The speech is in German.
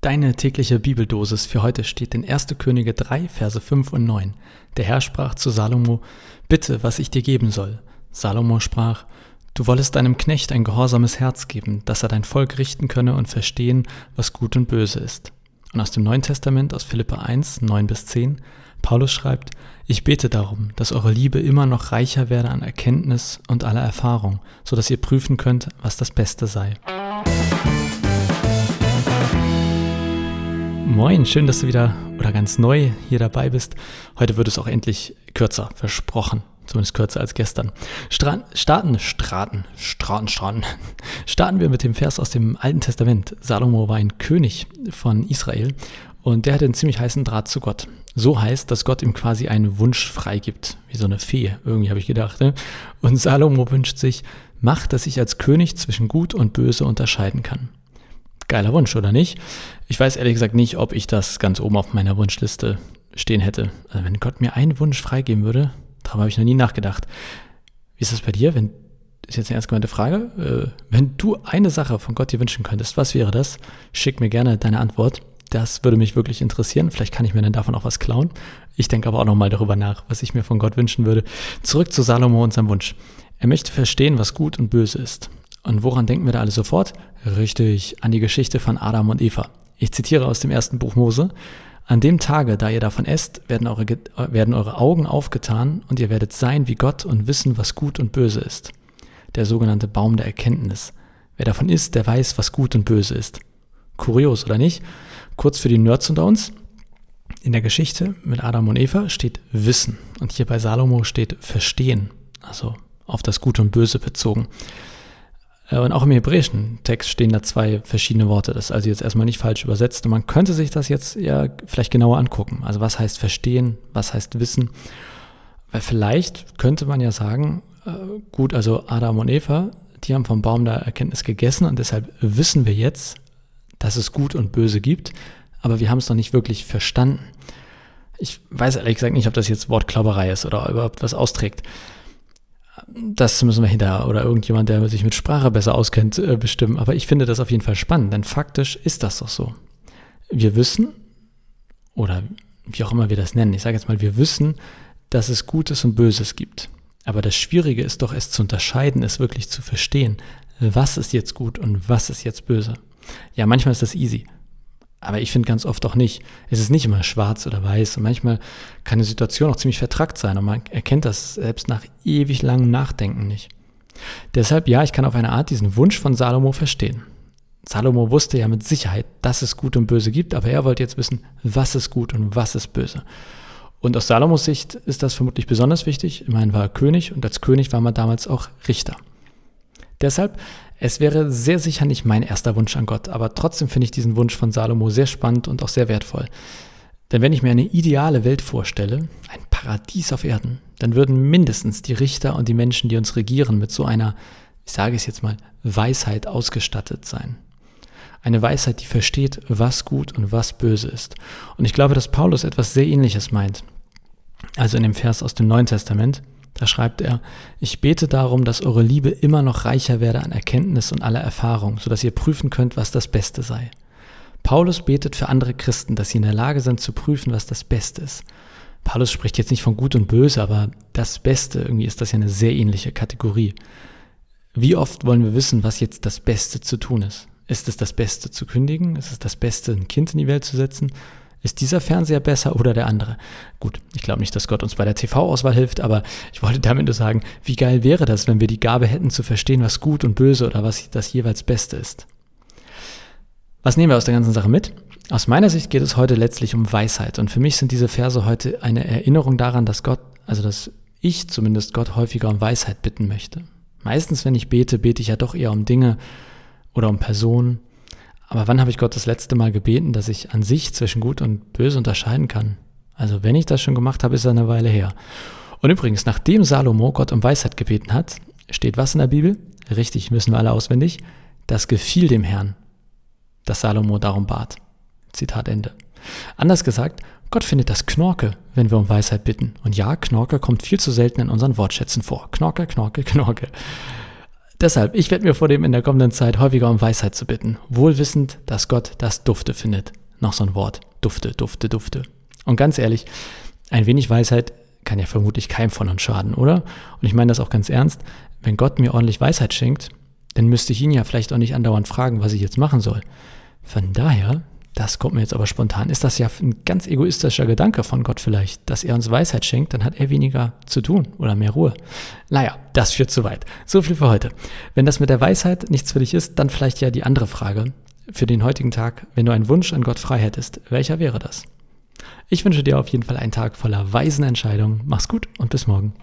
Deine tägliche Bibeldosis für heute steht in 1. Könige 3, Verse 5 und 9. Der Herr sprach zu Salomo, Bitte, was ich dir geben soll. Salomo sprach, Du wollest deinem Knecht ein gehorsames Herz geben, dass er dein Volk richten könne und verstehen, was gut und böse ist. Und aus dem Neuen Testament, aus Philippa 1, 9 bis 10, Paulus schreibt, Ich bete darum, dass eure Liebe immer noch reicher werde an Erkenntnis und aller Erfahrung, so dass ihr prüfen könnt, was das Beste sei. Moin, schön, dass du wieder oder ganz neu hier dabei bist. Heute wird es auch endlich kürzer, versprochen. Zumindest kürzer als gestern. Stra starten, Straten, Straten, Straten. Starten wir mit dem Vers aus dem Alten Testament. Salomo war ein König von Israel und der hatte einen ziemlich heißen Draht zu Gott. So heißt, dass Gott ihm quasi einen Wunsch freigibt, wie so eine Fee, irgendwie habe ich gedacht. Ne? Und Salomo wünscht sich, mach, dass ich als König zwischen Gut und Böse unterscheiden kann. Geiler Wunsch, oder nicht? Ich weiß ehrlich gesagt nicht, ob ich das ganz oben auf meiner Wunschliste stehen hätte. Also wenn Gott mir einen Wunsch freigeben würde, darüber habe ich noch nie nachgedacht. Wie ist das bei dir? Wenn, ist jetzt eine ernst gemeinte Frage. Äh, wenn du eine Sache von Gott dir wünschen könntest, was wäre das? Schick mir gerne deine Antwort. Das würde mich wirklich interessieren. Vielleicht kann ich mir dann davon auch was klauen. Ich denke aber auch nochmal darüber nach, was ich mir von Gott wünschen würde. Zurück zu Salomo und seinem Wunsch. Er möchte verstehen, was gut und böse ist. Und woran denken wir da alle sofort? Richtig, an die Geschichte von Adam und Eva. Ich zitiere aus dem ersten Buch Mose. An dem Tage, da ihr davon esst, werden eure, werden eure Augen aufgetan und ihr werdet sein wie Gott und wissen, was gut und böse ist. Der sogenannte Baum der Erkenntnis. Wer davon isst, der weiß, was gut und böse ist. Kurios, oder nicht? Kurz für die Nerds unter uns. In der Geschichte mit Adam und Eva steht Wissen und hier bei Salomo steht Verstehen, also auf das Gute und Böse bezogen. Äh, und auch im hebräischen Text stehen da zwei verschiedene Worte. Das ist also jetzt erstmal nicht falsch übersetzt. Und man könnte sich das jetzt ja vielleicht genauer angucken. Also was heißt verstehen? Was heißt wissen? Weil vielleicht könnte man ja sagen, äh, gut, also Adam und Eva, die haben vom Baum der Erkenntnis gegessen und deshalb wissen wir jetzt, dass es Gut und Böse gibt, aber wir haben es noch nicht wirklich verstanden. Ich weiß ehrlich gesagt nicht, ob das jetzt Wortklauberei ist oder überhaupt was austrägt das müssen wir hinterher oder irgendjemand, der sich mit Sprache besser auskennt, äh, bestimmen. Aber ich finde das auf jeden Fall spannend, denn faktisch ist das doch so. Wir wissen, oder wie auch immer wir das nennen, ich sage jetzt mal, wir wissen, dass es Gutes und Böses gibt. Aber das Schwierige ist doch, es zu unterscheiden, es wirklich zu verstehen, was ist jetzt gut und was ist jetzt böse. Ja, manchmal ist das easy. Aber ich finde ganz oft auch nicht. Es ist nicht immer schwarz oder weiß und manchmal kann eine Situation auch ziemlich vertrackt sein und man erkennt das selbst nach ewig langem Nachdenken nicht. Deshalb, ja, ich kann auf eine Art diesen Wunsch von Salomo verstehen. Salomo wusste ja mit Sicherheit, dass es Gut und Böse gibt, aber er wollte jetzt wissen, was ist gut und was ist böse. Und aus Salomos Sicht ist das vermutlich besonders wichtig. Immerhin war er König und als König war man damals auch Richter. Deshalb es wäre sehr sicher nicht mein erster Wunsch an Gott, aber trotzdem finde ich diesen Wunsch von Salomo sehr spannend und auch sehr wertvoll. Denn wenn ich mir eine ideale Welt vorstelle, ein Paradies auf Erden, dann würden mindestens die Richter und die Menschen, die uns regieren, mit so einer, ich sage es jetzt mal, Weisheit ausgestattet sein. Eine Weisheit, die versteht, was gut und was böse ist. Und ich glaube, dass Paulus etwas sehr ähnliches meint. Also in dem Vers aus dem Neuen Testament. Da schreibt er, ich bete darum, dass eure Liebe immer noch reicher werde an Erkenntnis und aller Erfahrung, sodass ihr prüfen könnt, was das Beste sei. Paulus betet für andere Christen, dass sie in der Lage sind zu prüfen, was das Beste ist. Paulus spricht jetzt nicht von gut und böse, aber das Beste, irgendwie ist das ja eine sehr ähnliche Kategorie. Wie oft wollen wir wissen, was jetzt das Beste zu tun ist? Ist es das Beste zu kündigen? Ist es das Beste, ein Kind in die Welt zu setzen? Ist dieser Fernseher besser oder der andere? Gut, ich glaube nicht, dass Gott uns bei der TV-Auswahl hilft, aber ich wollte damit nur sagen, wie geil wäre das, wenn wir die Gabe hätten zu verstehen, was gut und böse oder was das jeweils Beste ist. Was nehmen wir aus der ganzen Sache mit? Aus meiner Sicht geht es heute letztlich um Weisheit und für mich sind diese Verse heute eine Erinnerung daran, dass Gott, also dass ich zumindest Gott häufiger um Weisheit bitten möchte. Meistens, wenn ich bete, bete ich ja doch eher um Dinge oder um Personen aber wann habe ich Gott das letzte Mal gebeten, dass ich an sich zwischen Gut und Böse unterscheiden kann? Also wenn ich das schon gemacht habe, ist es eine Weile her. Und übrigens, nachdem Salomo Gott um Weisheit gebeten hat, steht was in der Bibel? Richtig, müssen wir alle auswendig. Das gefiel dem Herrn, dass Salomo darum bat. Zitat Ende. Anders gesagt, Gott findet das Knorke, wenn wir um Weisheit bitten. Und ja, Knorke kommt viel zu selten in unseren Wortschätzen vor. Knorke, Knorke, Knorke. Deshalb, ich werde mir vornehmen, in der kommenden Zeit häufiger um Weisheit zu bitten, wohlwissend, dass Gott das Dufte findet. Noch so ein Wort. Dufte, Dufte, Dufte. Und ganz ehrlich, ein wenig Weisheit kann ja vermutlich keinem von uns schaden, oder? Und ich meine das auch ganz ernst. Wenn Gott mir ordentlich Weisheit schenkt, dann müsste ich ihn ja vielleicht auch nicht andauernd fragen, was ich jetzt machen soll. Von daher, das kommt mir jetzt aber spontan, ist das ja ein ganz egoistischer Gedanke von Gott vielleicht, dass er uns Weisheit schenkt, dann hat er weniger zu tun oder mehr Ruhe. Naja, das führt zu weit. So viel für heute. Wenn das mit der Weisheit nichts für dich ist, dann vielleicht ja die andere Frage für den heutigen Tag. Wenn du einen Wunsch an Gott frei hättest, welcher wäre das? Ich wünsche dir auf jeden Fall einen Tag voller weisen Entscheidungen. Mach's gut und bis morgen.